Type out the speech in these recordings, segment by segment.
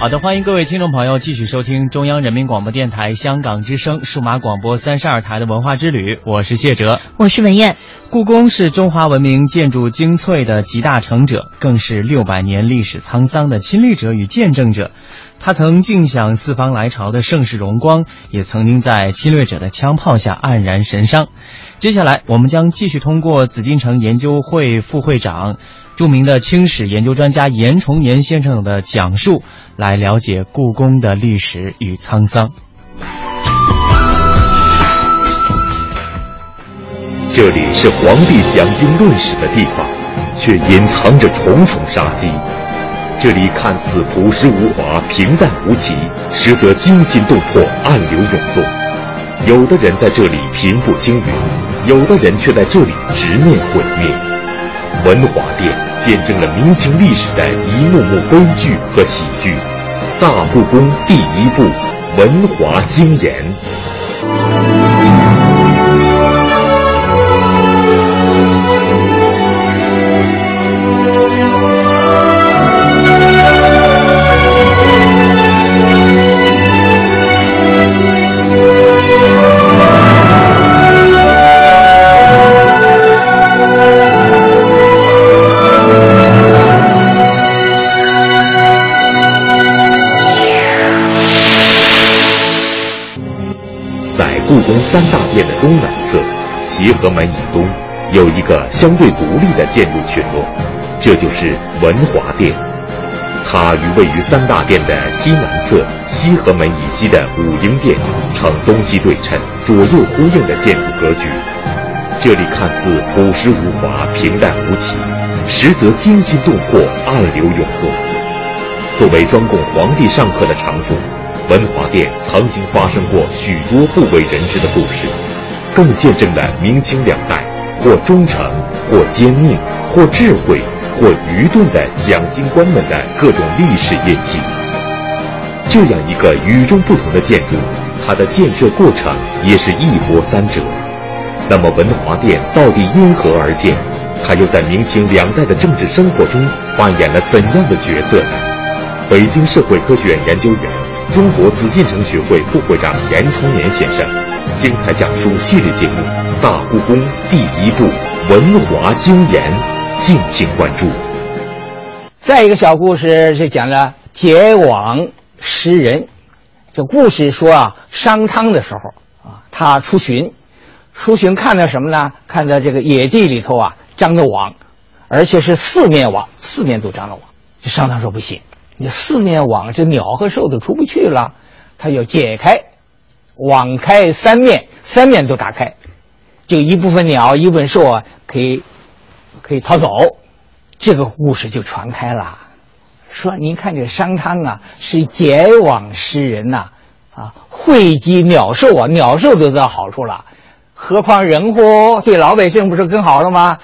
好的，欢迎各位听众朋友继续收听中央人民广播电台香港之声数码广播三十二台的文化之旅，我是谢哲，我是文艳。故宫是中华文明建筑精粹的集大成者，更是六百年历史沧桑的亲历者与见证者。他曾尽享四方来朝的盛世荣光，也曾经在侵略者的枪炮下黯然神伤。接下来，我们将继续通过紫禁城研究会副会长。著名的清史研究专家严崇年先生的讲述，来了解故宫的历史与沧桑。这里是皇帝讲经论史的地方，却隐藏着重重杀机。这里看似朴实无华、平淡无奇，实则惊心动魄、暗流涌动。有的人在这里平步青云，有的人却在这里直面毁灭。文华殿见证了明清历史的一幕幕悲剧和喜剧，大故宫第一部《文华精研故宫》。三大殿的东南侧，协和门以东，有一个相对独立的建筑群落，这就是文华殿。它与位于三大殿的西南侧西河门以西的武英殿呈东西对称、左右呼应的建筑格局。这里看似朴实无华、平淡无奇，实则惊心动魄、暗流涌动。作为专供皇帝上课的场所。文华殿曾经发生过许多不为人知的故事，更见证了明清两代或忠诚、或坚命、或智慧、或愚钝的蒋经官们的各种历史印记。这样一个与众不同的建筑，它的建设过程也是一波三折。那么，文华殿到底因何而建？它又在明清两代的政治生活中扮演了怎样的角色呢？北京社会科学院研究员。中国紫禁城学会副会长严崇年先生精彩讲述系列节目《大故宫第一部文华经言》，敬请关注。再一个小故事是讲了结网诗人。这故事说啊，商汤的时候啊，他出巡，出巡看到什么呢？看到这个野地里头啊，张着网，而且是四面网，四面都张着网。这商汤说不行。你四面网，这鸟和兽都出不去了，他要解开，网开三面，三面都打开，就一部分鸟，一部分兽啊，可以可以逃走。这个故事就传开了，说您看这商汤啊，是解网诗人呐，啊，惠及鸟兽啊，鸟兽得到好处了，何况人乎？对老百姓不是更好了吗？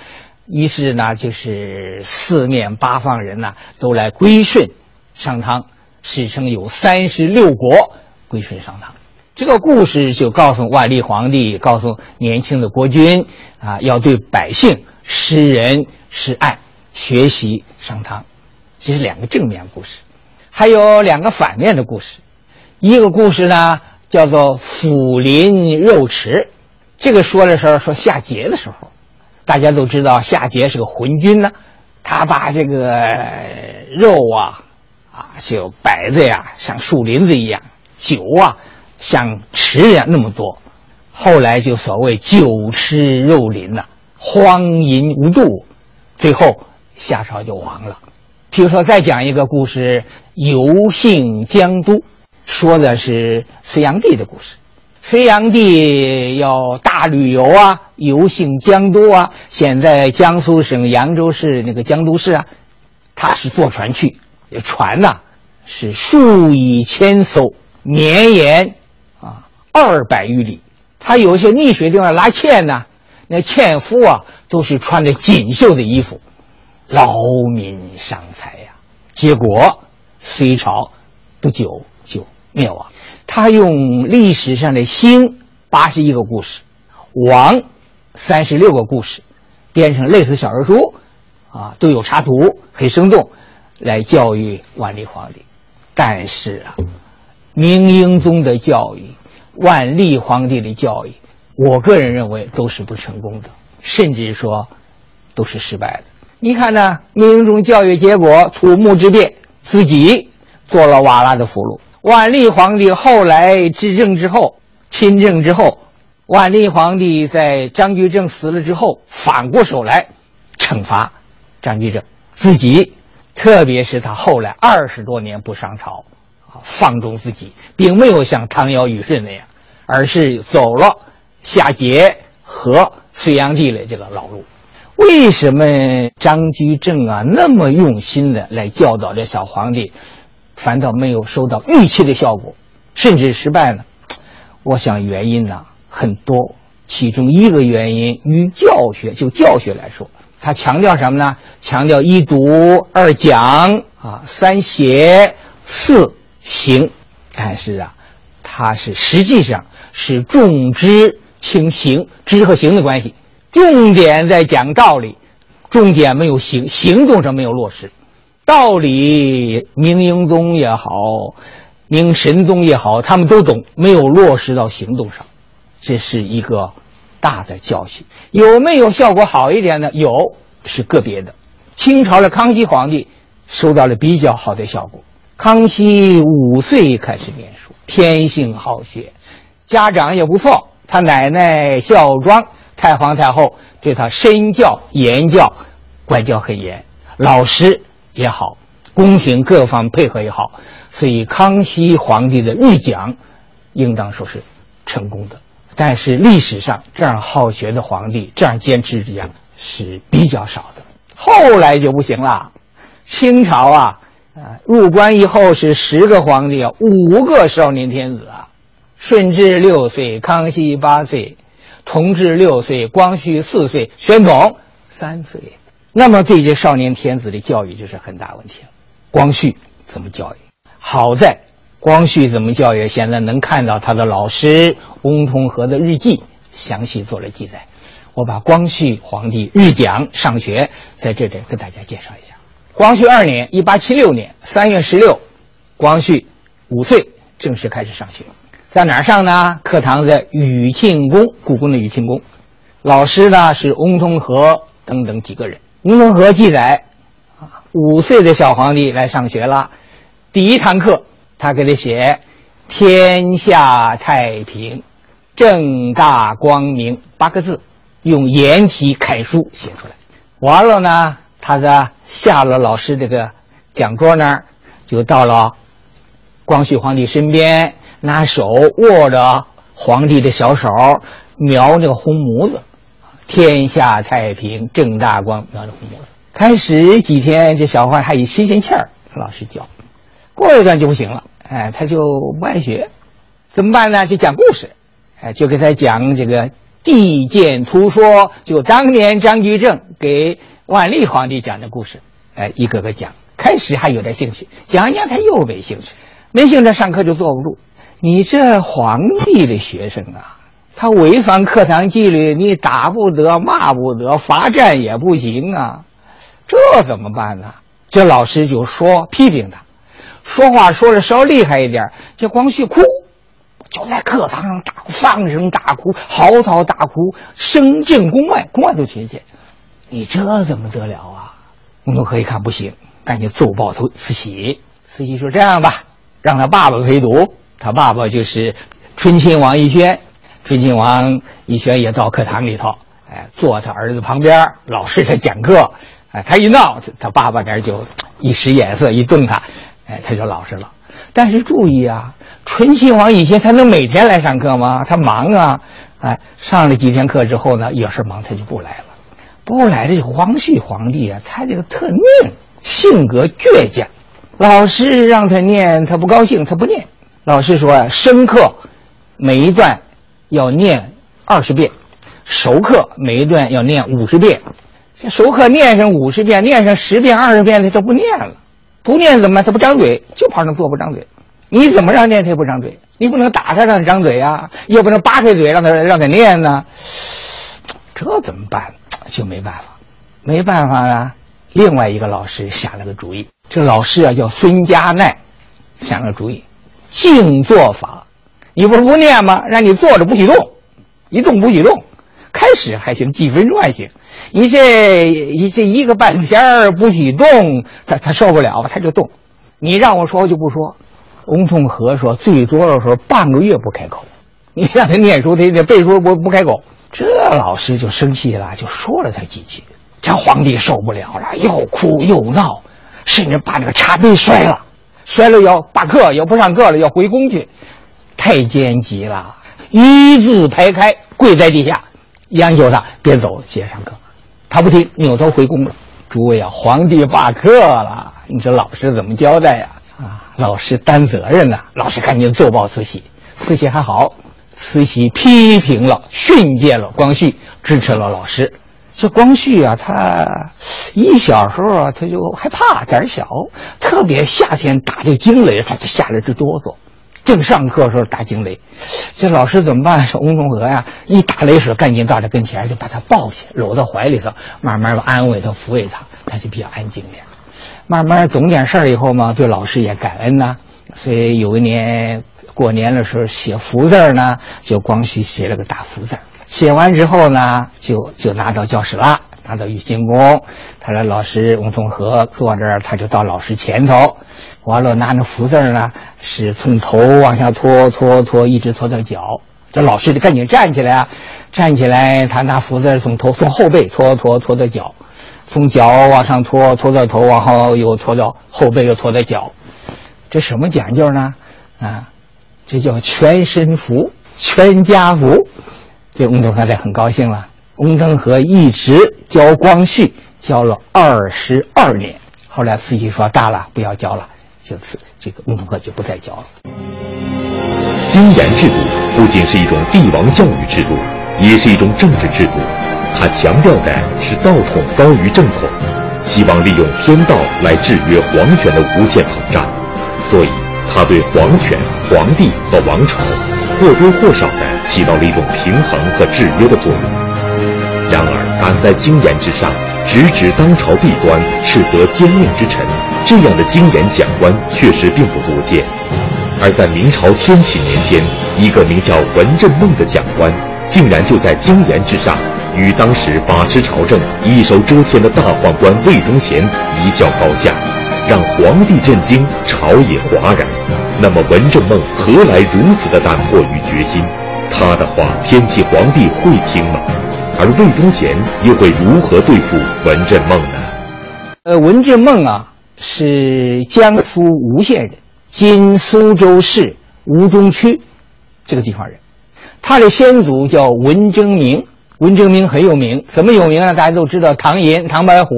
于是呢，就是四面八方人呐，都来归顺。商汤，史称有三十六国归顺商汤。这个故事就告诉万历皇帝，告诉年轻的国君啊，要对百姓施仁施爱，学习商汤。这是两个正面故事，还有两个反面的故事。一个故事呢，叫做抚林肉池。这个说的时候说夏桀的时候，大家都知道夏桀是个昏君呢，他把这个肉啊。啊，就摆的呀，像树林子一样；酒啊，像池一样那么多。后来就所谓酒池肉林呐，荒淫无度，最后夏朝就亡了。比如说，再讲一个故事，游幸江都，说的是隋炀帝的故事。隋炀帝要大旅游啊，游幸江都啊。现在江苏省扬州市那个江都市啊，他是坐船去，船呐是数以千艘，绵延啊二百余里。他有些溺水地方拉纤呢，那纤夫啊都是穿着锦绣的衣服，劳民伤财呀。结果隋朝不久就灭亡。他用历史上的兴八十一个故事，亡三十六个故事，编成类似小人书，啊，都有插图，很生动，来教育万历皇帝。但是啊，明英宗的教育，万历皇帝的教育，我个人认为都是不成功的，甚至说都是失败的。你看呢？明英宗教育结果，土木之变，自己做了瓦剌的俘虏。万历皇帝后来执政之后，亲政之后，万历皇帝在张居正死了之后，反过手来惩罚张居正，自己，特别是他后来二十多年不上朝，啊，放纵自己，并没有像唐尧虞舜那样，而是走了夏桀和隋炀帝的这个老路。为什么张居正啊那么用心的来教导这小皇帝？反倒没有收到预期的效果，甚至失败呢。我想原因呢很多，其中一个原因与教学就教学来说，他强调什么呢？强调一读二讲啊，三写四行。但是啊，他是实际上是重知轻行，知和行的关系，重点在讲道理，重点没有行行动上没有落实。道理，明英宗也好，明神宗也好，他们都懂，没有落实到行动上，这是一个大的教训。有没有效果好一点呢？有，是个别的。清朝的康熙皇帝收到了比较好的效果。康熙五岁开始念书，天性好学，家长也不错。他奶奶孝庄太皇太后对他身教言教，管教很严，老师。也好，宫廷各方配合也好，所以康熙皇帝的日讲，应当说是成功的。但是历史上这样好学的皇帝，这样坚持日讲是比较少的。后来就不行了，清朝啊，啊入关以后是十个皇帝，五个少年天子啊，顺治六岁，康熙八岁，同治六岁，光绪四岁，宣统三岁。那么对这少年天子的教育就是很大问题了。光绪怎么教育？好在光绪怎么教育，现在能看到他的老师翁同龢的日记，详细做了记载。我把光绪皇帝日讲上学在这里跟大家介绍一下。光绪二年（一八七六年）三月十六，光绪五岁正式开始上学，在哪儿上呢？课堂在宇庆宫，故宫的宇庆宫。老师呢是翁同龢等等几个人。翁同龢记载，啊，五岁的小皇帝来上学了，第一堂课，他给他写“天下太平，正大光明”八个字，用颜体楷书写出来。完了呢，他在下了老师这个讲桌那儿，就到了光绪皇帝身边，拿手握着皇帝的小手，描那个红模子。天下太平，正大光，描着红模子。开始几天，这小孩还有新鲜气儿，老师教。过一段就不行了，哎，他就不爱学，怎么办呢？就讲故事，哎，就给他讲这个《地鉴图说》，就当年张居正给万历皇帝讲的故事，哎，一个个讲。开始还有点兴趣，讲一讲他又没兴趣，没兴趣上课就坐不住。你这皇帝的学生啊！他违反课堂纪律，你打不得，骂不得，罚站也不行啊，这怎么办呢？这老师就说批评他，说话说的稍厉害一点，这光绪哭，就在课堂上大放声大哭，嚎啕大哭，声震宫外，宫外都听见。你这怎么得了啊？吴同龢一看不行，赶紧奏报头慈禧。慈禧说：“这样吧，让他爸爸陪读。他爸爸就是醇亲王奕轩。”醇亲王奕轩也到课堂里头，哎，坐他儿子旁边，老师在讲课，哎，他一闹，他爸爸那就一使眼色，一动他，哎，他就老实了。但是注意啊，醇亲王以前他能每天来上课吗？他忙啊，哎，上了几天课之后呢，有事忙他就不来了。不来这光绪皇帝啊，他这个特拧，性格倔强。老师让他念，他不高兴，他不念。老师说啊，生课每一段要念二十遍，熟课每一段要念五十遍。这熟课念上五十遍，念上十遍、二十遍，他都不念了。不念怎么办？他不张嘴，就跑那坐不张嘴。你怎么让念他也不张嘴？你不能打他让他张嘴呀，又不能扒开嘴让他让他念呢。这怎么办？就没办法，没办法呢。另外一个老师想了个主意，这老师啊叫孙家奈，想了个主意，静坐法。你不是不念吗？让你坐着不许动，一动不许动。开始还行，几分钟还行。你这一这一个半天不许动，他他受不了，他就动。你让我说就不说。翁同龢说，最多的时候半个月不开口。你让他念书，他得背书不不开口。这老师就生气了，就说了他几句。这皇帝受不了了，又哭又闹，甚至把那个茶杯摔了，摔了要罢课，要不上课了，要回宫去。太监急了，一字排开，跪在地下，央求他别走，接上课。他不听，扭头回宫了。诸位啊，皇帝罢课了，你这老师怎么交代呀？啊，老师担责任呐。老师赶紧奏报慈禧，慈禧还好，慈禧批评了、训诫了光绪，支持了老师。这光绪啊，他一小时候啊，他就害怕，胆小，特别夏天打这惊雷，他就吓得直哆嗦。正上课的时候打惊雷，这老师怎么办？说翁同龢呀，一打雷时赶紧到他跟前，就把他抱起，搂到怀里头，慢慢安慰他、抚慰他，他就比较安静点。慢慢懂点事儿以后嘛，对老师也感恩呐。所以有一年过年的时候写福字呢，就光绪写了个大福字。写完之后呢，就就拿到教室了，拿到御清宫。他说老师翁同龢坐这儿，他就到老师前头，完了拿着福字呢，是从头往下搓搓搓，一直搓到脚。这老师就赶紧站起来啊，站起来，他拿福字从头从后背搓搓搓到脚，从脚往上搓搓到头，往后又搓到后背，又搓到脚。这什么讲究呢？啊，这叫全身福，全家福。这翁同龢才很高兴了。翁同龢一直教光绪，教了二十二年。后来慈禧说大了，不要教了，就此这个翁同龢就不再教了。经研制度不仅是一种帝王教育制度，也是一种政治制度。它强调的是道统高于正统，希望利用天道来制约皇权的无限膨胀。所以，它对皇权、皇帝和王朝或多或少的。起到了一种平衡和制约的作用。然而，敢在经言之上直指当朝弊端、斥责奸佞之臣，这样的经言讲官确实并不多见。而在明朝天启年间，一个名叫文振梦的讲官，竟然就在经言之上，与当时把持朝政、一手遮天的大宦官魏忠贤一较高下，让皇帝震惊，朝野哗然。那么，文振梦何来如此的胆魄与决心？他的话，天启皇帝会听吗？而魏忠贤又会如何对付文振梦呢？呃，文振梦啊，是江苏吴县人，今苏州市吴中区这个地方人。他的先祖叫文征明，文征明很有名，怎么有名呢？大家都知道唐寅、唐白虎，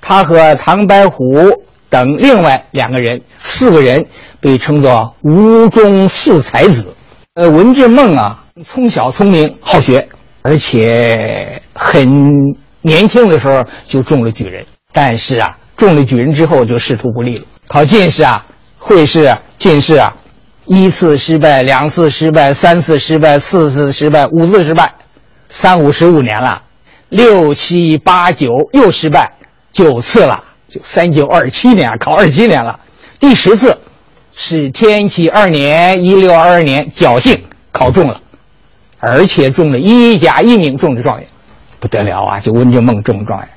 他和唐白虎等另外两个人，四个人被称作吴中四才子。呃，文振梦啊，从小聪明好学，而且很年轻的时候就中了举人。但是啊，中了举人之后就仕途不利了。考进士啊，会试、啊进士啊，一次失败，两次失败，三次失败，四次失败，五次失败，三五十五年了，六七八九又失败，九次了，就三九二七年，考二七年了，第十次。是天启二年（一六二二年），侥幸考中了，而且中了一甲一名中的状元，不得了啊！就温正梦中状元，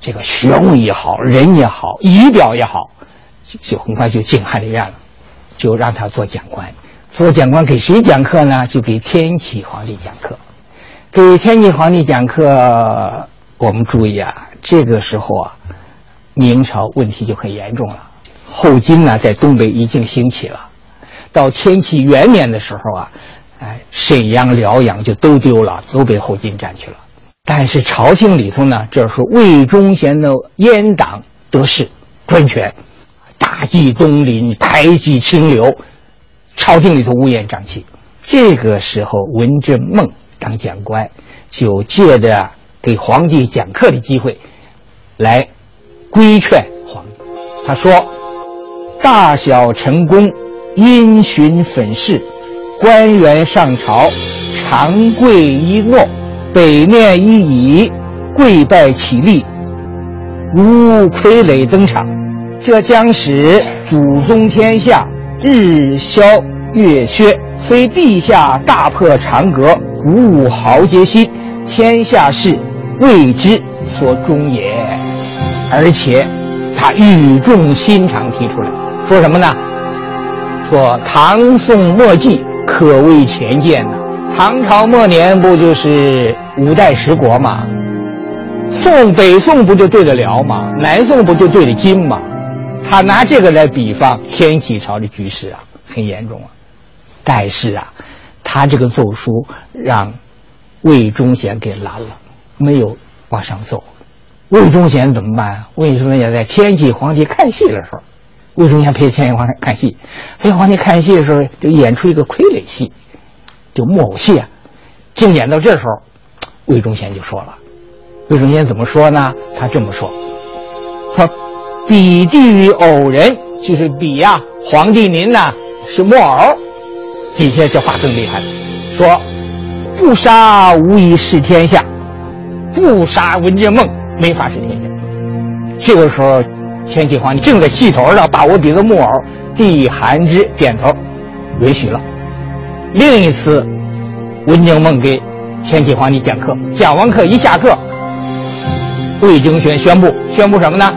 这个学问也好，人也好，仪表也好，就就很快就进翰林院了，就让他做讲官。做讲官给谁讲课呢？就给天启皇帝讲课。给天启皇帝讲课，我们注意啊，这个时候啊，明朝问题就很严重了。后金呢，在东北已经兴起了，到天启元年的时候啊，哎，沈阳、辽阳就都丢了，都被后金占去了。但是朝廷里头呢，这是魏忠贤的阉党得势，专权，大计东林，排挤清流，朝廷里头乌烟瘴气。这个时候，文正孟当讲官，就借着给皇帝讲课的机会，来规劝皇帝。他说：“大小臣工，因循粉饰，官员上朝，长跪一诺，北面一倚，跪拜起立，如傀儡登场。这将使祖宗天下日消月缺。”非地下大破长阁，鼓舞豪杰心，天下事为之所终也。而且，他语重心长提出来，说什么呢？说唐宋末季可谓前见呐。唐朝末年不就是五代十国吗？宋北宋不就对得了吗？南宋不就对得金吗？他拿这个来比方天启朝的局势啊，很严重啊。但是啊，他这个奏书让魏忠贤给拦了，没有往上奏。魏忠贤怎么办？魏忠贤在天启皇帝看戏的时候，魏忠贤陪天启皇帝看戏，陪皇帝看戏的时候就演出一个傀儡戏，就木偶戏啊。正演到这时候，魏忠贤就说了：“魏忠贤怎么说呢？他这么说：说比地于偶人，就是比呀，皇帝您呐是木偶。”底下这话更厉害，说不杀无以事天下，不杀文正梦没法是天下。这个时候，天启皇帝正在气头上，把我比作木偶。帝韩之点头，允许了。另一次，文景梦给天启皇帝讲课，讲完课一下课，魏忠贤宣布宣布什么呢？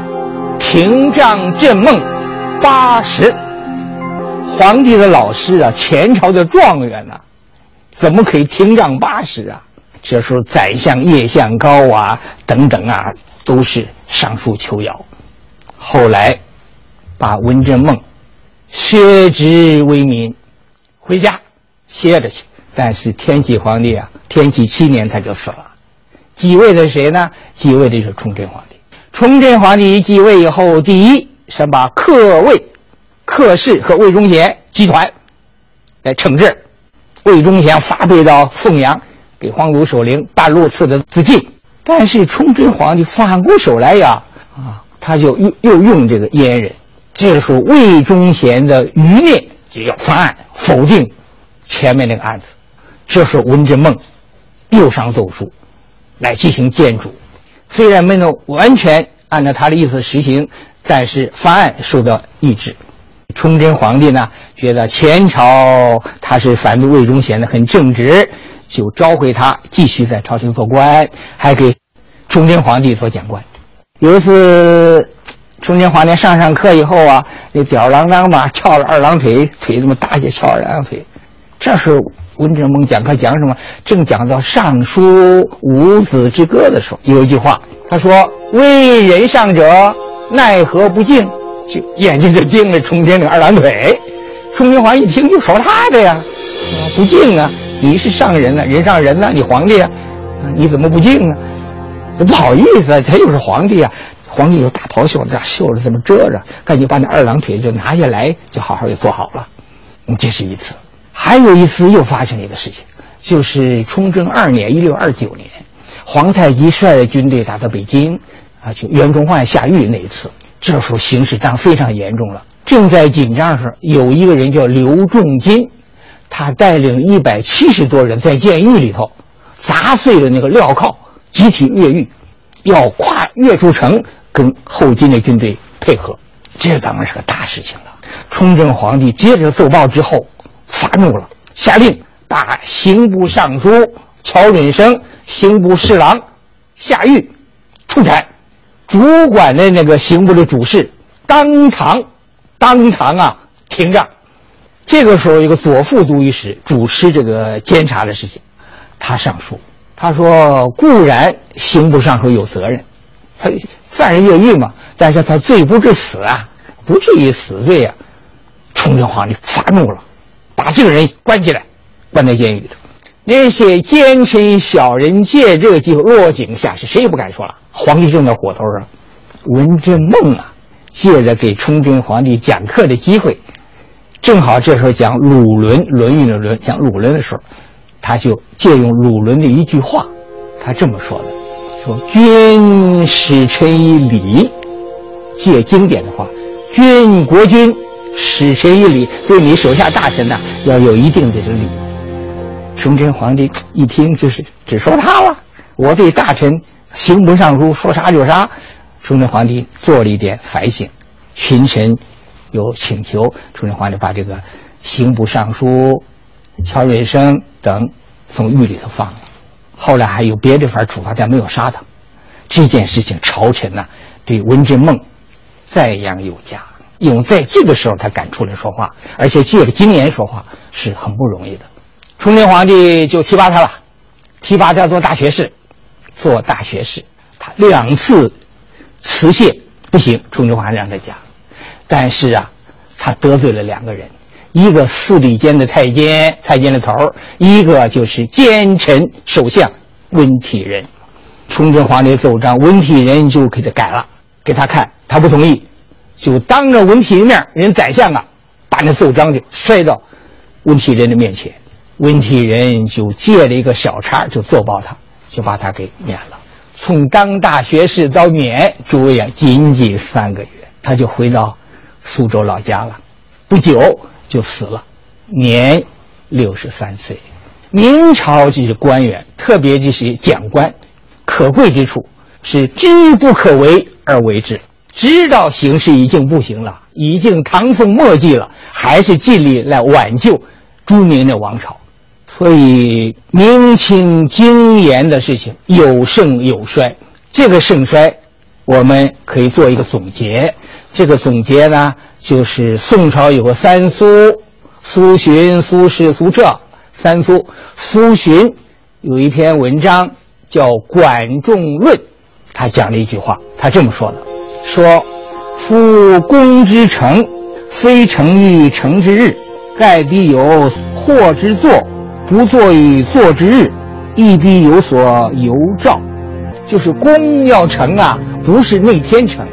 廷杖镇梦八十。皇帝的老师啊，前朝的状元呐，怎么可以廷杖八十啊？这时候宰相叶向高啊，等等啊，都是上书求饶。后来，把文正梦削职为民，回家歇着去。但是天启皇帝啊，天启七年他就死了。继位的谁呢？继位的是崇祯皇帝。崇祯皇帝继位以后，第一是把克魏。克氏和魏忠贤集团来惩治，魏忠贤发配到凤阳，给皇族守陵半路赐的自尽。但是崇祯皇帝反过手来呀，啊，他就又又用这个阉人，这时候魏忠贤的余孽就要翻案否定前面那个案子。这时候文正梦又上奏书来进行谏助，虽然没能完全按照他的意思实行，但是翻案受到抑制。崇祯皇帝呢，觉得前朝他是反对魏忠贤的，很正直，就召回他继续在朝廷做官，还给崇祯皇帝做讲官。有一次，崇祯皇帝上上课以后啊，那吊儿郎当吧，翘着二郎腿，腿这么大些，翘二郎腿。这时候文正梦讲课讲什么？正讲到《尚书五子之歌》的时候，有一句话，他说：“为人上者，奈何不敬？”就眼睛就盯着崇祯那二郎腿，崇祯皇帝一听就说他的呀，不敬啊！你是上人呢，人上人呢，你皇帝啊，你怎么不敬呢？不好意思，他又是皇帝啊！皇帝有大袍袖，这袖子这么遮着，赶紧把那二郎腿就拿下来，就好好给坐好了。这是一次，还有一次又发生一个事情，就是崇祯二年（一六二九年），皇太极率的军队打到北京，啊，就袁崇焕下狱那一次。这时候形势当非常严重了，正在紧张时，有一个人叫刘仲金，他带领一百七十多人在监狱里头砸碎了那个镣铐，集体越狱，要跨越出城跟后金的军队配合。这当然是个大事情了。崇祯皇帝接着奏报之后，发怒了，下令把刑部尚书乔允生、刑部侍郎下狱处斩。主管的那个刑部的主事当场，当场啊停战。这个时候，一个左副都御史主持这个监察的事情，他上书，他说：“固然刑部尚书有责任，他犯人越狱嘛，但是他罪不至死啊，不至于死罪啊。崇祯皇帝发怒了，把这个人关起来，关在监狱里头。那些奸臣小人借这个机会落井下石，谁也不敢说了。皇帝正在火头上，文征梦啊，借着给崇祯皇帝讲课的机会，正好这时候讲鲁伦《论语》的论讲鲁伦的时候，他就借用鲁伦的一句话，他这么说的：说君使臣以礼，借经典的话，君国君使臣以礼，对你手下大臣呢要有一定的这个礼。崇祯皇帝一听，就是只说他了。我对大臣刑部尚书说啥就啥。崇祯皇帝做了一点反省，群臣有请求，崇祯皇帝把这个刑部尚书乔瑞生等从狱里头放了。后来还有别的法处罚，但没有杀他。这件事情，朝臣呐对文征梦赞扬有加，因为在这个时候他敢出来说话，而且借着经言说话是很不容易的。崇祯皇帝就提拔他了，提拔他做大学士，做大学士。他两次辞谢不行，崇祯皇帝让他讲。但是啊，他得罪了两个人，一个司礼监的太监，太监的头一个就是奸臣首相温体仁。崇祯皇帝奏章，温体仁就给他改了，给他看，他不同意，就当着温体仁面，人宰相啊，把那奏章就摔到温体仁的面前。温体仁就借了一个小差，就奏报他，就把他给免了。从当大学士到免，诸位啊，仅仅三个月，他就回到苏州老家了。不久就死了，年六十三岁。明朝这些官员，特别这些讲官，可贵之处是知不可为而为之，知道形势已经不行了，已经唐宋末季了，还是尽力来挽救朱明的王朝。所以，明清经言的事情有盛有衰，这个盛衰，我们可以做一个总结。这个总结呢，就是宋朝有个三苏：苏洵、苏轼、苏辙。三苏，苏洵有一篇文章叫《管仲论》，他讲了一句话，他这么说的：说，夫公之成，非成于成之日，盖必有祸之作。不作于作之日，亦必有所由兆。就是功要成啊，不是那天成，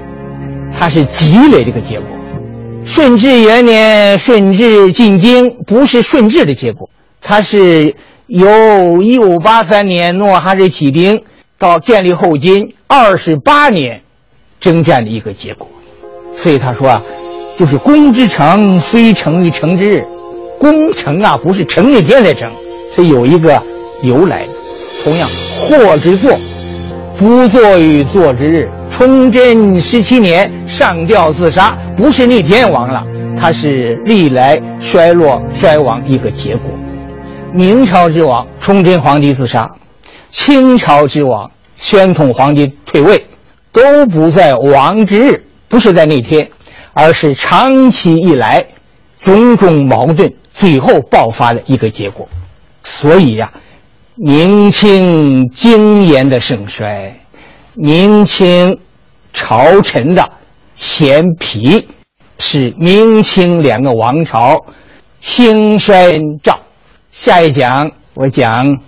它是积累这个结果。顺治元年，顺治进京，不是顺治的结果，它是由一五八三年诺哈日起兵到建立后金二十八年征战的一个结果。所以他说啊，就是功之城，非成于城之日。功城啊，不是成那天才成。是有一个由来的。同样，祸之作，不作于作之日。崇祯十七年上吊自杀，不是那天亡了，他是历来衰落衰亡一个结果。明朝之亡，崇祯皇帝自杀；清朝之亡，宣统皇帝退位，都不在亡之日，不是在那天，而是长期以来种种矛盾最后爆发的一个结果。所以呀，明清经言的盛衰，明清朝臣的贤疲，是明清两个王朝兴衰照。下一讲我讲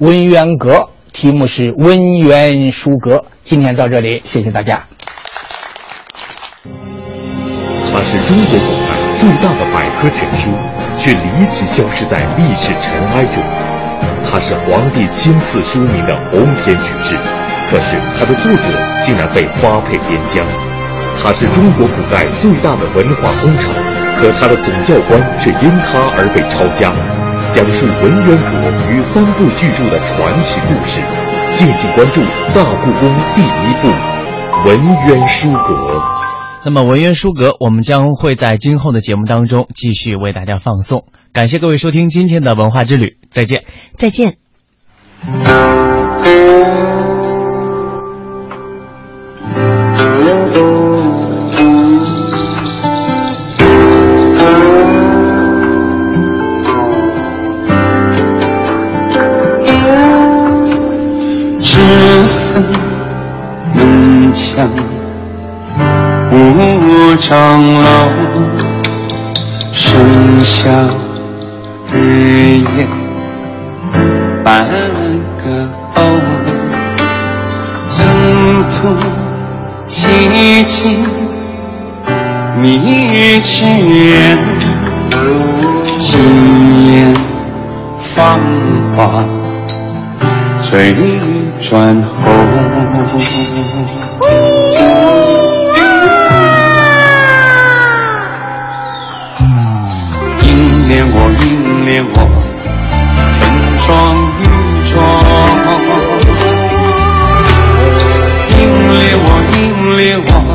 文渊阁，题目是《文渊书阁》。今天到这里，谢谢大家。它是中国古代最大的百科全书。却离奇消失在历史尘埃中。它是皇帝亲赐书名的鸿篇巨制，可是它的作者竟然被发配边疆。它是中国古代最大的文化工厂，可它的总教官却因它而被抄家。讲述文渊阁与三部巨著的传奇故事，敬请关注《大故宫》第一部《文渊书阁》。那么文渊书阁，我们将会在今后的节目当中继续为大家放送。感谢各位收听今天的文化之旅，再见，再见。念我凝恋我粉妆玉妆凝掠我凝掠我。